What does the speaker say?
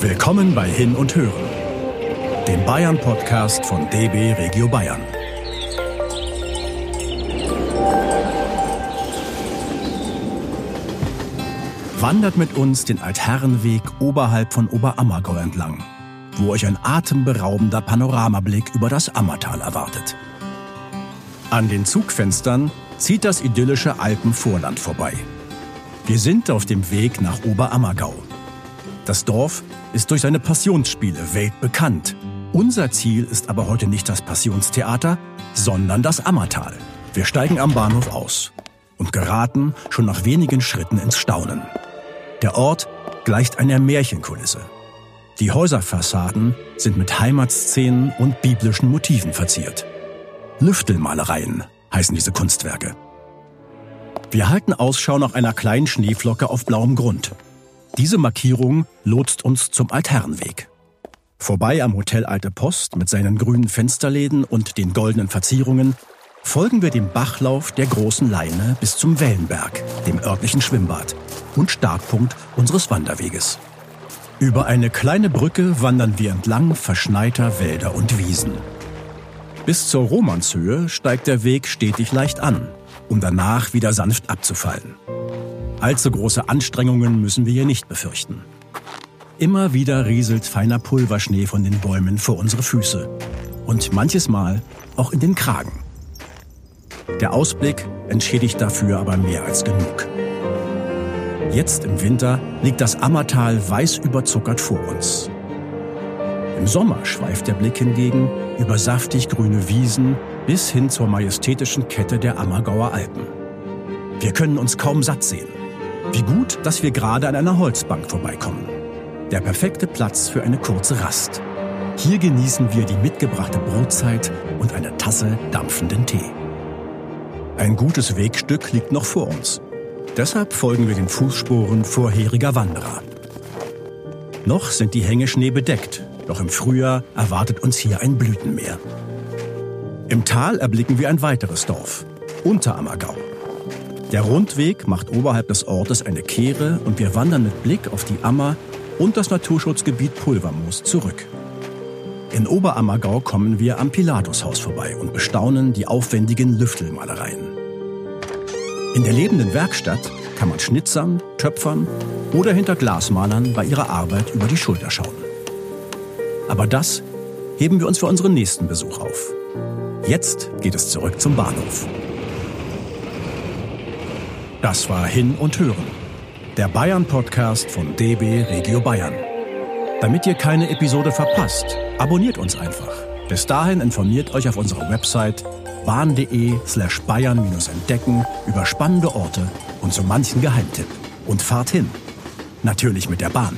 Willkommen bei Hin und Hören, dem Bayern-Podcast von DB Regio Bayern. Wandert mit uns den Altherrenweg oberhalb von Oberammergau entlang, wo euch ein atemberaubender Panoramablick über das Ammertal erwartet. An den Zugfenstern zieht das idyllische Alpenvorland vorbei. Wir sind auf dem Weg nach Oberammergau. Das Dorf ist durch seine Passionsspiele weltbekannt. Unser Ziel ist aber heute nicht das Passionstheater, sondern das Ammertal. Wir steigen am Bahnhof aus und geraten schon nach wenigen Schritten ins Staunen. Der Ort gleicht einer Märchenkulisse. Die Häuserfassaden sind mit Heimatszenen und biblischen Motiven verziert. Lüftelmalereien heißen diese Kunstwerke. Wir halten Ausschau nach einer kleinen Schneeflocke auf blauem Grund. Diese Markierung lotst uns zum Altherrenweg. Vorbei am Hotel Alte Post mit seinen grünen Fensterläden und den goldenen Verzierungen folgen wir dem Bachlauf der großen Leine bis zum Wellenberg, dem örtlichen Schwimmbad und Startpunkt unseres Wanderweges. Über eine kleine Brücke wandern wir entlang verschneiter Wälder und Wiesen. Bis zur Romanshöhe steigt der Weg stetig leicht an, um danach wieder sanft abzufallen. Allzu große Anstrengungen müssen wir hier nicht befürchten. Immer wieder rieselt feiner Pulverschnee von den Bäumen vor unsere Füße und manches Mal auch in den Kragen. Der Ausblick entschädigt dafür aber mehr als genug. Jetzt im Winter liegt das Ammertal weiß überzuckert vor uns. Im Sommer schweift der Blick hingegen über saftig grüne Wiesen bis hin zur majestätischen Kette der Ammergauer Alpen. Wir können uns kaum satt sehen. Wie gut, dass wir gerade an einer Holzbank vorbeikommen. Der perfekte Platz für eine kurze Rast. Hier genießen wir die mitgebrachte Brotzeit und eine Tasse dampfenden Tee. Ein gutes Wegstück liegt noch vor uns. Deshalb folgen wir den Fußspuren vorheriger Wanderer. Noch sind die Hänge Schnee bedeckt, doch im Frühjahr erwartet uns hier ein Blütenmeer. Im Tal erblicken wir ein weiteres Dorf, Unterammergau. Der Rundweg macht oberhalb des Ortes eine Kehre und wir wandern mit Blick auf die Ammer und das Naturschutzgebiet Pulvermoos zurück. In Oberammergau kommen wir am Pilatushaus vorbei und bestaunen die aufwendigen Lüftelmalereien. In der lebenden Werkstatt kann man schnitzern, töpfern oder hinter Glasmalern bei ihrer Arbeit über die Schulter schauen. Aber das heben wir uns für unseren nächsten Besuch auf. Jetzt geht es zurück zum Bahnhof. Das war Hin und Hören, der Bayern-Podcast von DB Regio Bayern. Damit ihr keine Episode verpasst, abonniert uns einfach. Bis dahin informiert euch auf unserer Website bahn.de slash bayern-entdecken über spannende Orte und so manchen Geheimtipp. Und fahrt hin. Natürlich mit der Bahn.